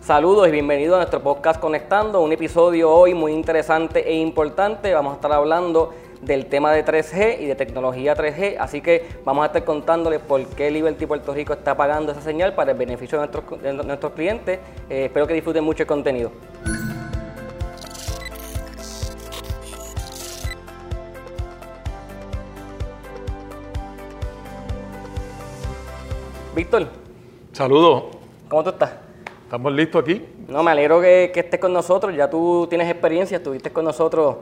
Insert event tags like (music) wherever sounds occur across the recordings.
Saludos y bienvenidos a nuestro podcast Conectando, un episodio hoy muy interesante e importante. Vamos a estar hablando del tema de 3G y de tecnología 3G, así que vamos a estar contándoles por qué Liberty Puerto Rico está pagando esa señal para el beneficio de nuestros, de nuestros clientes. Eh, espero que disfruten mucho el contenido. Víctor, Saludos, ¿cómo tú estás? Estamos listos aquí. No, me alegro que, que estés con nosotros. Ya tú tienes experiencia, estuviste con nosotros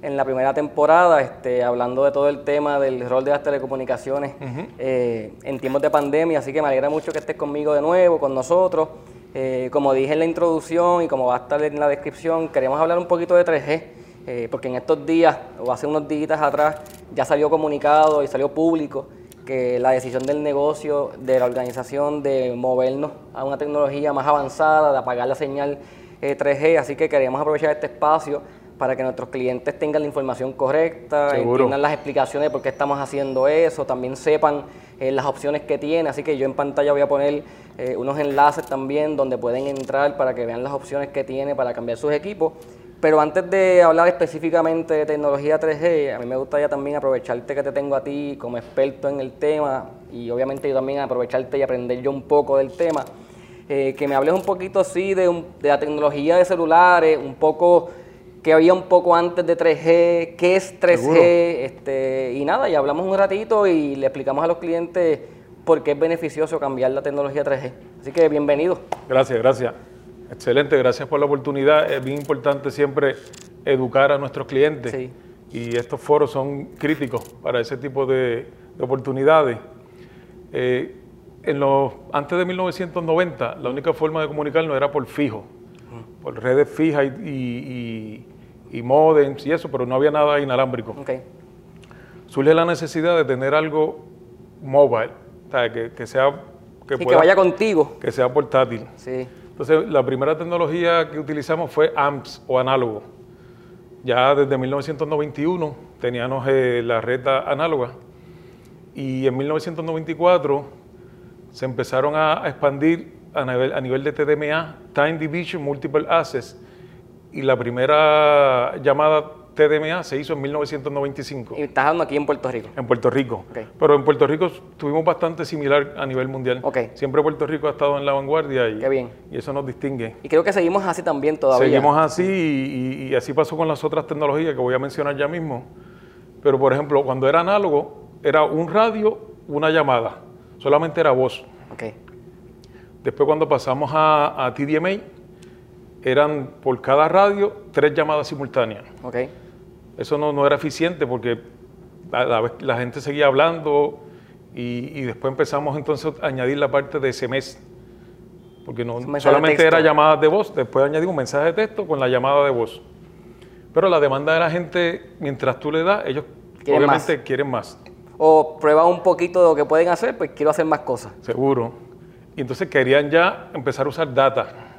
en la primera temporada, este, hablando de todo el tema del rol de las telecomunicaciones eh, en tiempos de pandemia. Así que me alegra mucho que estés conmigo de nuevo, con nosotros. Eh, como dije en la introducción y como va a estar en la descripción, queremos hablar un poquito de 3G. eh, porque en estos días, o hace unos días atrás, ya salió comunicado y salió público que la decisión del negocio, de la organización, de movernos a una tecnología más avanzada, de apagar la señal eh, 3G, así que queríamos aprovechar este espacio para que nuestros clientes tengan la información correcta, Seguro. entiendan las explicaciones de por qué estamos haciendo eso, también sepan eh, las opciones que tiene, así que yo en pantalla voy a poner eh, unos enlaces también donde pueden entrar para que vean las opciones que tiene para cambiar sus equipos. Pero antes de hablar específicamente de tecnología 3G, a mí me gustaría también aprovecharte que te tengo a ti como experto en el tema y obviamente yo también aprovecharte y aprender yo un poco del tema. Eh, que me hables un poquito sí de, de la tecnología de celulares, un poco que había un poco antes de 3G, qué es 3G, Seguro. este, y nada, y hablamos un ratito y le explicamos a los clientes por qué es beneficioso cambiar la tecnología 3G. Así que bienvenido. Gracias, gracias. Excelente, gracias por la oportunidad. Es bien importante siempre educar a nuestros clientes Sí. y estos foros son críticos para ese tipo de, de oportunidades. Eh, en los, antes de 1990, la única forma de comunicarnos era por fijo, por redes fijas y, y, y, y modems y eso, pero no había nada inalámbrico. Ok, surge la necesidad de tener algo mobile, o sea, que, que sea que, y que vaya contigo. que sea portátil. Sí, Entonces, la primera tecnología que utilizamos fue AMPS o análogo. Ya desde 1991 teníamos eh, la red análoga y en 1994 se empezaron a expandir a nivel, a nivel de TDMA, Time Division Multiple Access, y la primera llamada TDMA se hizo en 1995 y estás hablando aquí en Puerto Rico. en Puerto Rico. Pero en Puerto Rico tuvimos bastante similar a nivel mundial. Ok. Siempre Puerto Rico ha estado en la vanguardia y, Qué bien. y eso nos distingue. Y creo que seguimos así también todavía. Seguimos así y, y- y así pasó con las otras tecnologías que voy a mencionar ya mismo. Pero por ejemplo, cuando era análogo, era un radio, una llamada. Solamente era voz. Ok, Después cuando pasamos a, a TDMA, eran por cada radio tres llamadas simultáneas. ok, Eso no, no era eficiente porque la, la- la gente seguía hablando y, y después empezamos entonces a añadir la parte de SMS. Porque no, solamente era llamadas de voz, después añadimos un mensaje de texto con la llamada de voz. Pero la demanda de la gente, mientras tú le das, ellos Quieren obviamente más. quieren más, O prueba un poquito de lo que pueden hacer, pues quiero hacer más cosas. seguro. Y entonces querían ya empezar a usar data.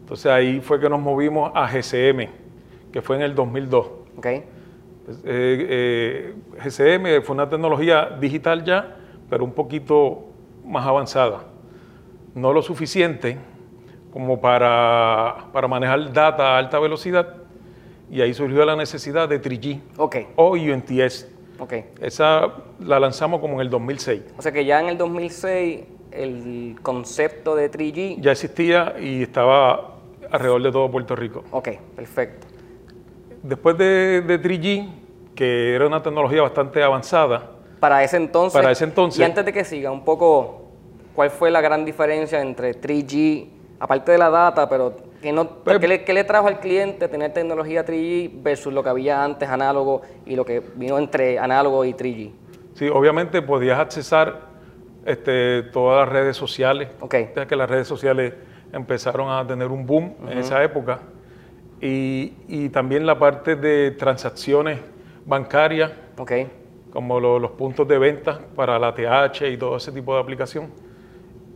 Entonces ahí fue que nos movimos a GCM, que fue en el 2002. Ok, Pues, eh, eh, GCM fue una tecnología digital ya, pero un poquito más avanzada. No lo suficiente como para, para manejar data a alta velocidad y ahí surgió la necesidad de 3G ok, o UNTS. ok. Esa la lanzamos como en el 2006. O sea que ya en el 2006 el concepto de 3G. Ya existía y estaba alrededor de todo Puerto Rico. Ok, perfecto. Después de, de 3G, que era una tecnología bastante avanzada, Para ese entonces. Para ese entonces. Y antes de que siga, un poco, ¿cuál fue la gran diferencia entre 3G, aparte de la data, pero ¿qué, no, Pues- ¿qué, le, qué le trajo al cliente tener tecnología 3G versus lo que había antes análogo y lo que vino entre análogo y 3G? Sí, obviamente podías accesar este, todas las redes sociales. Ok. Ya que las redes sociales empezaron a tener un boom en esa época. Y, y también la parte de transacciones bancarias, Ok, como lo- los puntos de venta para la TH y todo ese tipo de aplicación.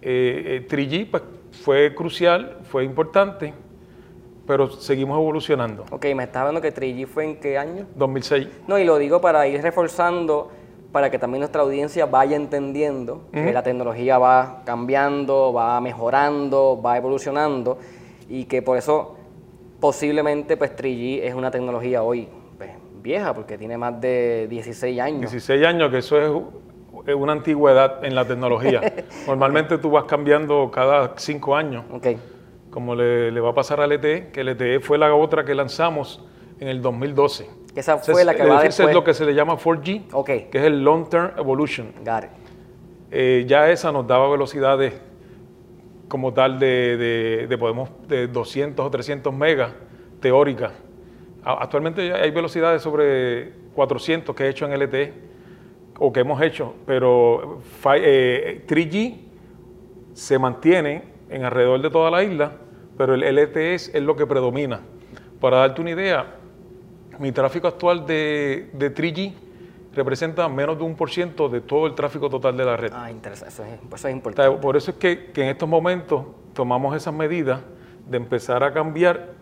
Eh, eh, 3G pues, fue crucial, fue importante, pero seguimos evolucionando. ok, me estás hablando que 3G fue en qué año? 2006. No, y lo digo para ir reforzando para que también nuestra audiencia vaya entendiendo que la tecnología va cambiando, va mejorando, va evolucionando y que por eso posiblemente pues 3G es una tecnología hoy pues, vieja porque tiene más de 16 años. 16 años, que eso es una antigüedad en la tecnología. (laughs) Normalmente tú vas cambiando cada 5 años. Okay. Como le, va a pasar al LTE, que el LTE fue la otra que lanzamos en el 2012. Esa fue la que va después. es lo que se le llama 4G, que es el Long Term Evolution. Got it. Eh, ya esa nos daba velocidades como tal de, de, podemos, de 200 o 300 megas teóricas. Actualmente hay velocidades sobre 400 que he hecho en LTE o que hemos hecho, pero 3G eh, se mantiene en alrededor de toda la isla, pero el LTE es, lo que predomina. Para darte una idea, mi tráfico actual de, de 3G representa menos de un por ciento de todo el tráfico total de la red. Ah, interesante, eso es, importante. Por eso es que, en estos momentos tomamos esas medidas de empezar a cambiar,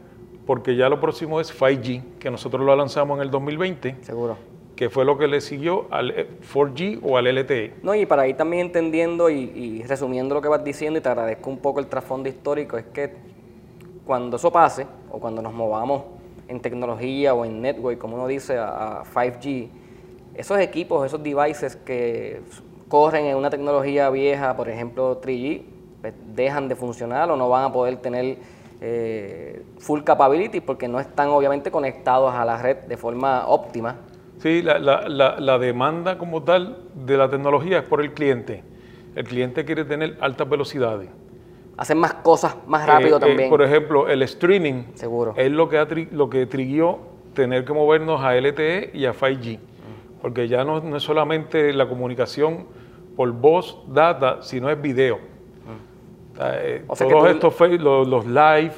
porque ya lo próximo es 5G, que nosotros lo lanzamos en el 2020. Seguro. Que fue lo que le siguió al 4G o al LTE. No, y para ir también entendiendo y, y resumiendo lo que vas diciendo, y te agradezco un poco el trasfondo histórico, es que cuando eso pase, o cuando nos movamos en tecnología o en network, como uno dice, a 5G, esos equipos, esos devices que corren en una tecnología vieja, por ejemplo 3G, pues, dejan de funcionar o no van a poder tener eh, full capability porque no están obviamente conectados a la red de forma óptima. Sí, la, la, demanda como tal de la tecnología es por el cliente. El cliente quiere tener altas velocidades. Hacer más cosas más rápido eh, eh, también. por ejemplo, el streaming Seguro. es lo que, lo que triguió tener que movernos a LTE y a 5G porque ya no, es solamente la comunicación por voz, data, sino es video. Ah. Eh, todos estos los, los, live,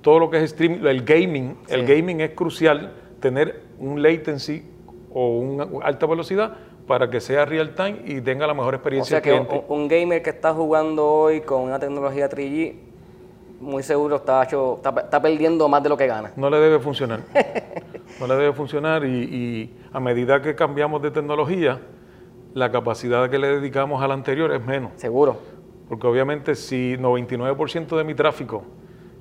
todo lo que es streaming, el gaming, el gaming es crucial tener un latency o una alta velocidad para que sea real time y tenga la mejor experiencia. O sea que un, gamer que está jugando hoy con una tecnología 3G, muy seguro está, está, perdiendo más de lo que gana. No le debe funcionar. (laughs) no le debe funcionar y a medida que cambiamos de tecnología, la capacidad que le dedicamos a la anterior es menos. Seguro. Porque obviamente si 99% de mi tráfico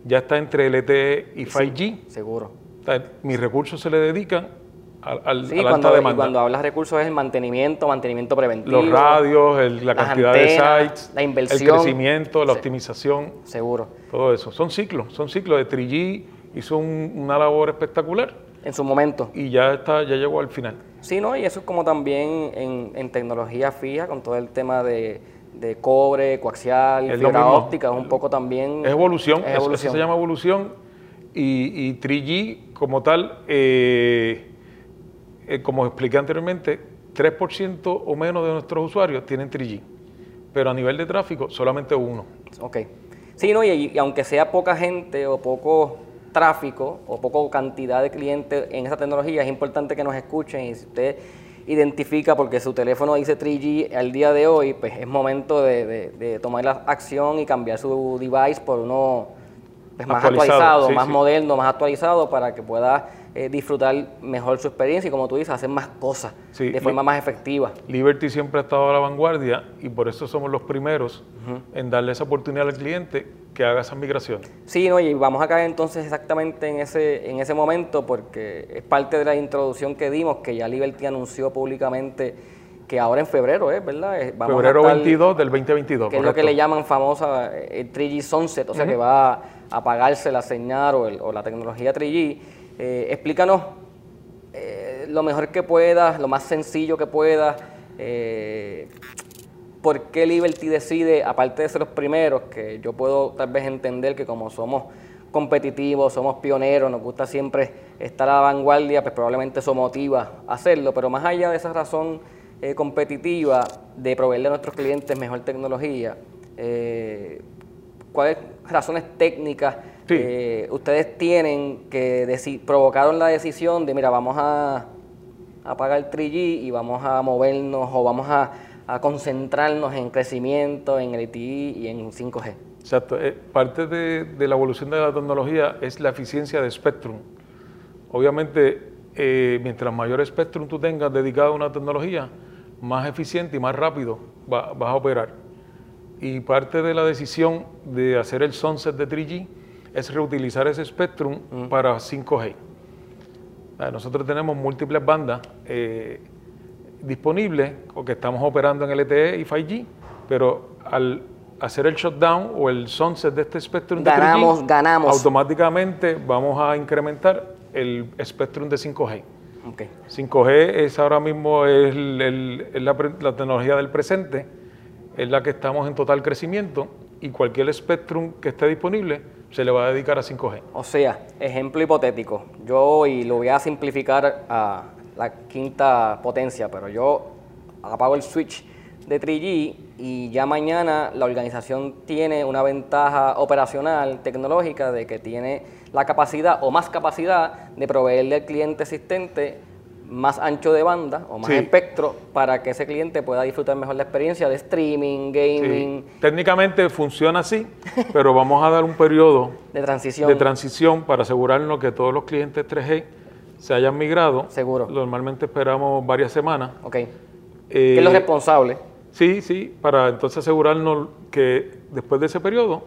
ya está entre LTE y 5G, seguro. mis recursos se le dedican al, sí, cuando, alta demanda. Y cuando hablas de recursos es el mantenimiento, mantenimiento preventivo. Los radios, la cantidad de sites, la inversión, el crecimiento, la optimización. Seguro. Todo eso. Son ciclos, son ciclos. De 3G hizo una labor espectacular en su momento. Y ya está, ya llegó al final. Sí, ¿no? Y eso es como también en, tecnología fija, con todo el tema de, cobre, coaxial, fibra óptica, es un poco también... Es evolución, es evolución. Eso, se llama evolución. Y, y 3G como tal, eh, eh, como expliqué anteriormente, 3% o menos de nuestros usuarios tienen 3G, pero a nivel de tráfico solamente uno. Ok. Sí, ¿no? y, y aunque sea poca gente o poco tráfico o poco cantidad de clientes en esa tecnología, es importante que nos escuchen y si usted identifica porque su teléfono dice 3G al día de hoy, pues es momento de, tomar la acción y cambiar su device por uno pues, más actualizado, más moderno, más actualizado para que pueda eh, disfrutar mejor su experiencia y como tú dices, hacer más cosas de forma más efectiva. Liberty siempre ha estado a la vanguardia y por eso somos los primeros en darle esa oportunidad al cliente que haga esa migración. Sí, no, y vamos a caer entonces exactamente en ese, en ese momento porque es parte de la introducción que dimos, que ya Liberty anunció públicamente que ahora en febrero, ¿eh? ¿verdad? Vamos febrero 22 del 2022. Que es lo que le llaman famosa eh, el 3G Sunset, o sea que va a apagarse la señal o, o la tecnología 3G. Eh, explícanos eh, lo mejor que puedas, lo más sencillo que puedas. Eh, ¿Por qué Liberty decide, aparte de ser los primeros, que yo puedo tal vez entender que como somos competitivos, somos pioneros, nos gusta siempre estar a la vanguardia, pues probablemente eso motiva a hacerlo, pero más allá de esa razón competitiva de proveerle a nuestros clientes mejor tecnología, ¿cuáles razones técnicas eh, ustedes tienen que provocaron la decisión de, mira, vamos a apagar el 3G y vamos a movernos o vamos a, concentrarnos en crecimiento, en LTE y en 5G. Exacto. Eh, parte de, la evolución de la tecnología es la eficiencia de Spectrum. Obviamente, eh, mientras mayor Spectrum tú tengas dedicado a una tecnología, más eficiente y más rápido vas a operar. Y parte de la decisión de hacer el sunset de 3G es reutilizar ese Spectrum Mm. para 5G. Ah, Nosotros tenemos múltiples bandas eh, disponibles o que estamos operando en LTE y 5G, pero al hacer el shutdown o el sunset de este Spectrum de 3G, Ganamos, automáticamente vamos a incrementar el Spectrum de 5G. Ok. 5G es ahora mismo es el- el- es la, tecnología del presente, es la que estamos en total crecimiento y cualquier Spectrum que esté disponible se le va a dedicar a 5G. O sea, ejemplo hipotético. Yo, y lo voy a simplificar a la quinta potencia, pero yo apago el switch de 3G y ya mañana la organización tiene una ventaja operacional, tecnológica, de que tiene la capacidad o más capacidad de proveerle al cliente existente más ancho de banda o más Sí. espectro para que ese cliente pueda disfrutar mejor la experiencia de streaming, gaming, Sí, Técnicamente funciona así, pero vamos a dar un periodo (laughs) de transición. de transición para asegurarnos que todos los clientes 3G se hayan migrado. Seguro. Normalmente esperamos varias semanas. ok. Eh, ¿Qué es lo responsable? Sí, sí, para entonces asegurarnos que después de ese periodo,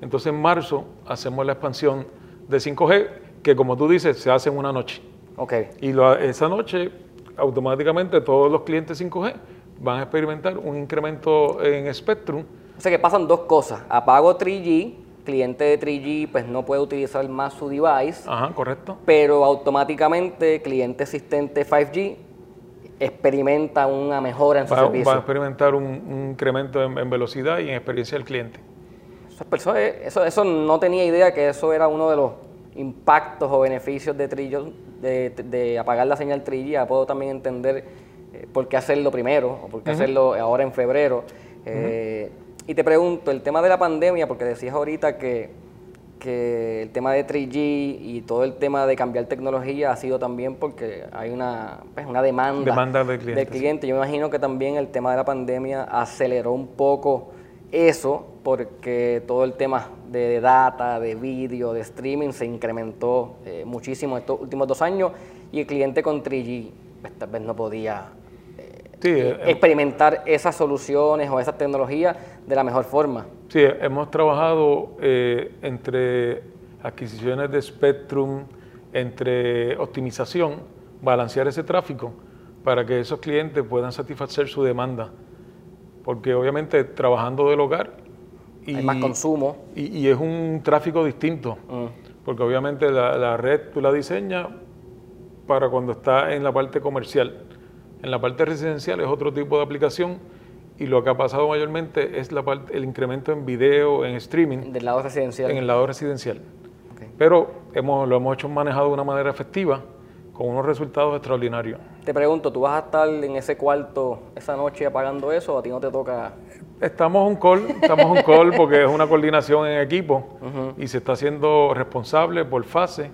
entonces en marzo hacemos la expansión de 5G, que como tú dices, se hace en una noche. Ok. Y lo- esa noche, automáticamente todos los clientes 5G van a experimentar un incremento en Spectrum. O sea que pasan dos cosas. Apago 3G, cliente de 3G pues no puede utilizar más su device, Ajá, correcto. pero automáticamente cliente existente 5G experimenta una mejora en su Va, va servicio. a experimentar un, un incremento en, en velocidad y en experiencia del cliente. Eso, es perso- eso, eso no tenía idea que eso era uno de los impactos o beneficios de 3G, de, de apagar la señal 3G. Ya puedo también entender eh, por qué hacerlo primero o por qué hacerlo ahora en febrero. Eh, Y te pregunto, el tema de la pandemia, porque decías ahorita que, que el tema de 3G y todo el tema de cambiar tecnología ha sido también porque hay una, pues, una demanda, Demanda del cliente, del cliente. Yo me imagino que también el tema de la pandemia aceleró un poco eso porque todo el tema de data, de vídeo, de streaming se incrementó eh, muchísimo estos últimos dos años y el cliente con 3G pues, tal vez no podía Sí, eh, experimentar esas soluciones o esas tecnologías de la mejor forma. Sí, hemos trabajado eh, entre adquisiciones de Spectrum, entre optimización, balancear ese tráfico para que esos clientes puedan satisfacer su demanda. Porque obviamente trabajando del hogar y, Hay más consumo. y, y es un tráfico distinto, Mm. porque obviamente la, la red tú la diseñas para cuando está en la parte comercial. En la parte residencial es otro tipo de aplicación y lo que ha pasado mayormente es la parte, el incremento en video, en streaming, Del lado residencial. en el lado residencial. Pero hemos, lo hemos hecho manejado de una manera efectiva, con unos resultados extraordinarios. Te pregunto, ¿tú vas a estar en ese cuarto esa noche apagando eso o a ti no te toca? Estamos un call, estamos un call porque es una coordinación en equipo y se está haciendo responsable por fase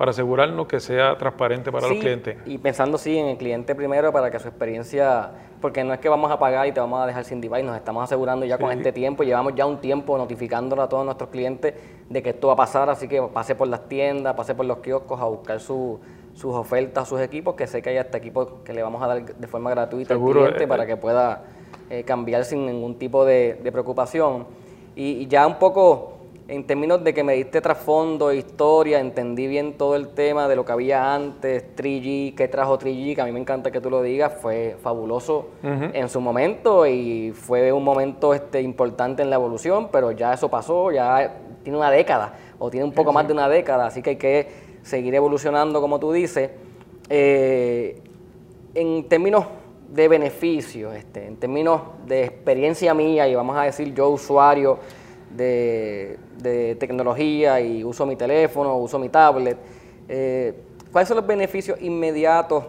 para asegurarnos que sea transparente para Sí, los clientes. Y pensando sí en el cliente primero para que su experiencia, porque no es que vamos a pagar y te vamos a dejar sin device, nos estamos asegurando ya con este tiempo, llevamos ya un tiempo notificándolo a todos nuestros clientes de que esto va a pasar, así que pase por las tiendas, pase por los kioscos a buscar su- sus ofertas, sus equipos, que sé que hay hasta equipos que le vamos a dar de forma gratuita Seguro, al cliente eh, para eh. que pueda eh, cambiar sin ningún tipo de, de preocupación. Y, y ya un poco en términos de que me diste trasfondo, historia, entendí bien todo el tema de lo que había antes, 3G, qué trajo 3G, que a mí me encanta que tú lo digas, fue fabuloso en su momento y fue un momento este, importante en la evolución, pero ya eso pasó, ya tiene una década o tiene un poco más de una década, así que hay que seguir evolucionando como tú dices. Eh, en términos de beneficio, este, en términos de experiencia mía y vamos a decir yo usuario de, de tecnología y uso mi teléfono, uso mi tablet, eh, ¿cuáles son los beneficios inmediatos?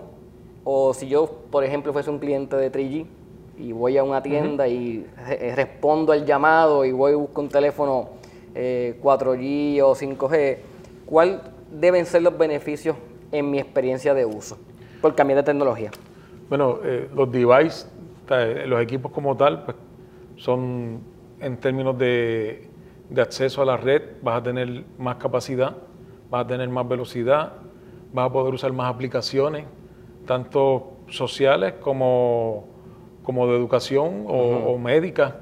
O si yo, por ejemplo, fuese un cliente de 3G y voy a una tienda y re- respondo al llamado y voy y busco un teléfono eh, 4G o 5G, ¿cuáles deben ser los beneficios en mi experiencia de uso por cambiar de tecnología? Bueno, eh, los devices, eh, los equipos como tal, pues son en términos de, de acceso a la red, vas a tener más capacidad, vas a tener más velocidad, vas a poder usar más aplicaciones, tanto sociales como como de educación o, médica.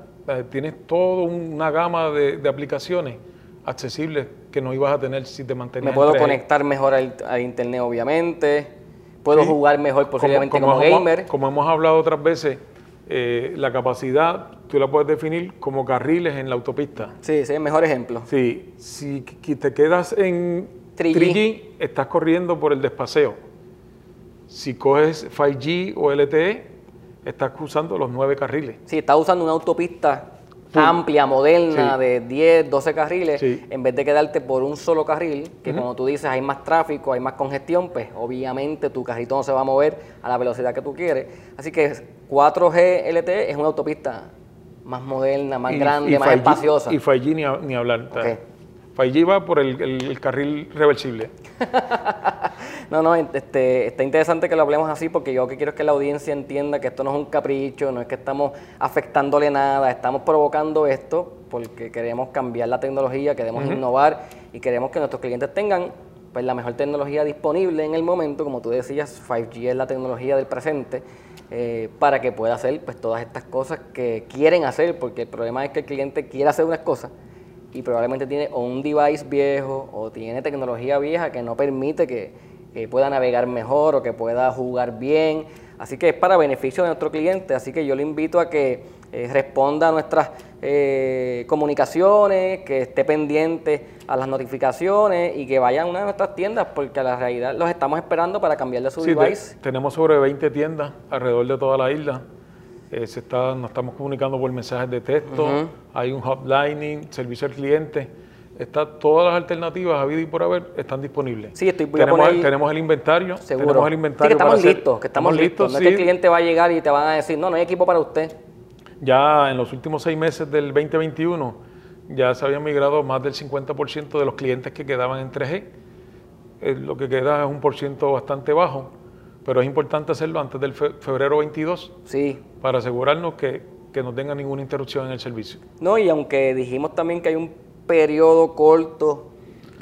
tienes toda una gama de, aplicaciones accesibles que no ibas a tener si te mantenías. Me puedo conectar mejor al, internet, obviamente. Puedo jugar mejor posiblemente como, gamer. como hemos hablado otras veces, eh, la capacidad tú la puedes definir como carriles en la autopista. Sí, sí, el mejor ejemplo. Sí, si te quedas en 3G, estás corriendo por el despaseo. Si coges 5G o LTE, estás cruzando los nueve carriles. Sí, estás usando una autopista amplia, moderna, de 10, 12 carriles, en vez de quedarte por un solo carril, que como tú dices hay más tráfico, hay más congestión, pues obviamente tu carrito no se va a mover a la velocidad que tú quieres. Así que 4G LTE es una autopista más moderna, más grande, más espaciosa. Y 5G ni, hablar. 5G va por el, carril reversible. (laughs) no, no, este, está interesante que lo hablemos así porque yo lo que quiero es que la audiencia entienda que esto no es un capricho, no es que estamos afectándole nada, estamos provocando esto porque queremos cambiar la tecnología, queremos innovar y queremos que nuestros clientes tengan pues, la mejor tecnología disponible en el momento, como tú decías, 5G es la tecnología del presente eh, para que pueda hacer pues, todas estas cosas que quieren hacer, porque el problema es que el cliente quiere hacer unas cosas y probablemente tiene un device viejo o tiene tecnología vieja que no permite que, pueda navegar mejor o que pueda jugar bien. Así que es para beneficio de nuestro cliente, así que yo le invito a que eh, responda a nuestras eh, comunicaciones, que esté pendiente a las notificaciones y que vaya a una de nuestras tiendas, porque a la realidad los estamos esperando para cambiarle su device. tenemos sobre 20 tiendas alrededor de toda la isla. Eh, se está, nos estamos comunicando por mensajes de texto, hay un hotlining, servicio al cliente. Está, todas las alternativas, a vida y por haber, están disponibles. Sí, estoy tenemos, tenemos el inventario. Seguro. Tenemos el inventario. que estamos listos, que estamos, listos. No es que el cliente va a llegar y te van a decir, no, no hay equipo para usted. Ya en los últimos seis meses del 2021 ya se habían migrado más del 50% de los clientes que quedaban en 3G. Eh, lo que queda es un por ciento bastante bajo, pero es importante hacerlo antes del febrero 22 sí. para asegurarnos que, que no tenga ninguna interrupción en el servicio. No, y aunque dijimos también que hay un periodo corto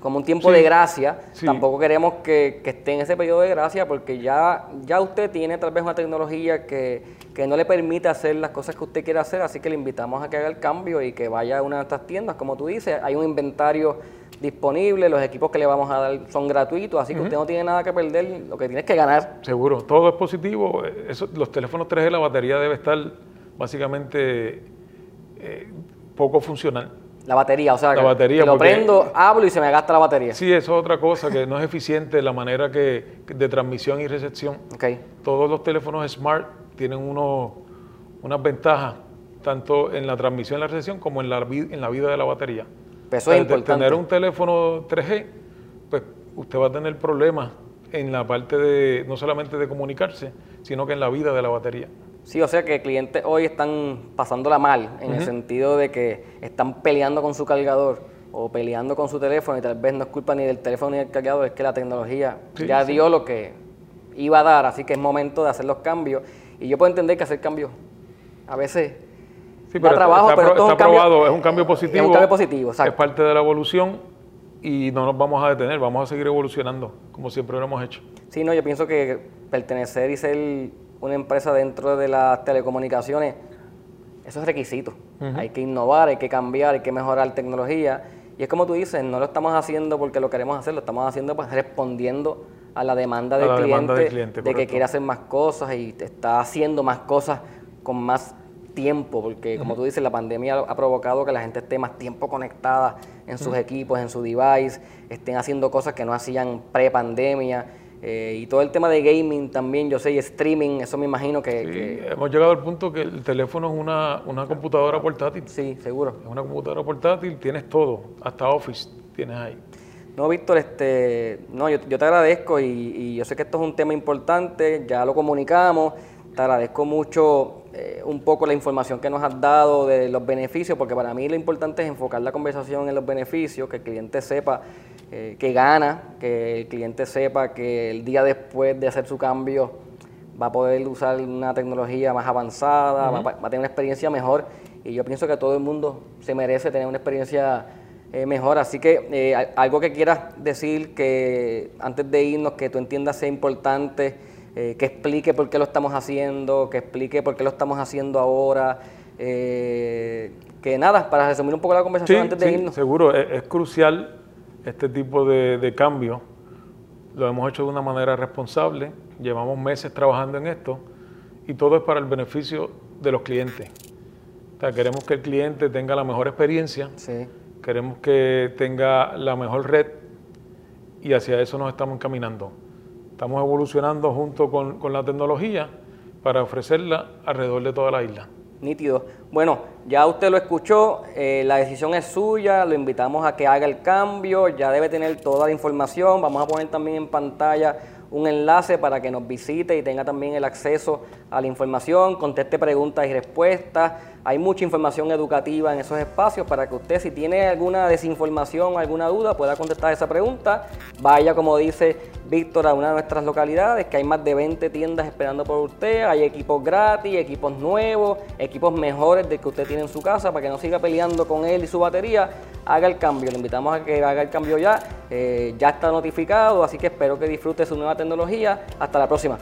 como un tiempo de gracia. Tampoco queremos que, esté en ese periodo de gracia porque ya, ya usted tiene tal vez una tecnología que, no le permite hacer las cosas que usted quiere hacer, así que le invitamos a que haga el cambio y que vaya a una de estas tiendas. Como tú dices, hay un inventario disponible, los equipos que le vamos a dar son gratuitos, así que usted no tiene nada que perder, lo que tiene es que ganar. Seguro, todo es positivo. Eso, los teléfonos 3G, la batería debe estar básicamente eh, poco funcional. La batería, o sea, la batería, lo prendo, hablo y se me gasta la batería. Sí, eso es otra cosa, que no es eficiente la manera que, de transmisión y recepción. Okay. Todos los teléfonos smart tienen uno, unas ventajas, tanto en la transmisión y la recepción como en la, en la vida de la batería. Eso es importante. Tener un teléfono 3G, pues usted va a tener problemas en la parte de, no solamente de comunicarse, sino que en la vida de la batería. Sí, o sea que clientes hoy están pasándola mal, en el sentido de que están peleando con su cargador o peleando con su teléfono y tal vez no es culpa ni del teléfono ni del cargador, es que la tecnología ya dio lo que iba a dar, así que es momento de hacer los cambios. Y yo puedo entender que hacer cambios a veces sí, pero trabajo, pero esto es, un cambio, es un cambio positivo. Es un cambio positivo, Es parte de la evolución y no nos vamos a detener, vamos a seguir evolucionando como siempre lo hemos hecho. Sí, no, yo pienso que pertenecer y ser una empresa dentro de las telecomunicaciones, eso es requisito. Hay que innovar, hay que cambiar, hay que mejorar tecnología. Y es como tú dices, no lo estamos haciendo porque lo queremos hacer, lo estamos haciendo pues respondiendo a la demanda, del, cliente, de que quiere hacer más cosas y está haciendo más cosas con más tiempo, porque como tú dices, la pandemia ha provocado que la gente esté más tiempo conectada en sus equipos, en su device, estén haciendo cosas que no hacían pre-pandemia eh, y todo el tema de gaming también, yo sé, y streaming, eso me imagino que, Hemos llegado al punto que el teléfono es una, una computadora portátil. Sí, seguro. Es una computadora portátil, tienes todo, hasta Office tienes ahí. No, Víctor, este, no, yo, yo te agradezco y, y, yo sé que esto es un tema importante, ya lo comunicamos, te agradezco mucho eh, un poco la información que nos has dado de los beneficios, porque para mí lo importante es enfocar la conversación en los beneficios, que el cliente sepa eh, que gana, que el cliente sepa que el día después de hacer su cambio va a poder usar una tecnología más avanzada, va, a tener una experiencia mejor y yo pienso que todo el mundo se merece tener una experiencia eh, mejor. Así que algo que quieras decir que antes de irnos, que tú entiendas sea importante eh, que explique por qué lo estamos haciendo, que explique por qué lo estamos haciendo ahora. Eh, que nada, para resumir un poco la conversación antes de irnos. Seguro, es, crucial este tipo de, de cambio. Lo hemos hecho de una manera responsable, llevamos meses trabajando en esto y todo es para el beneficio de los clientes. O sea, queremos que el cliente tenga la mejor experiencia, queremos que tenga la mejor red y hacia eso nos estamos encaminando. Estamos evolucionando junto con, con la tecnología para ofrecerla alrededor de toda la isla. Nítido. Bueno, ya usted lo escuchó, eh, la decisión es suya, lo invitamos a que haga el cambio, ya debe tener toda la información, vamos a poner también en pantalla un enlace para que nos visite y tenga también el acceso a la información, conteste preguntas y respuestas. Hay mucha información educativa en esos espacios para que usted, si tiene alguna desinformación alguna duda, pueda contestar esa pregunta. Vaya, como dice Víctor, a una de nuestras localidades, que hay más de 20 tiendas esperando por usted. Hay equipos gratis, equipos nuevos, equipos mejores de que usted tiene en su casa para que no siga peleando con él y su batería. Haga el cambio, le invitamos a que haga el cambio ya. Eh, ya está notificado, así que espero que disfrute su nueva tecnología. Hasta la próxima.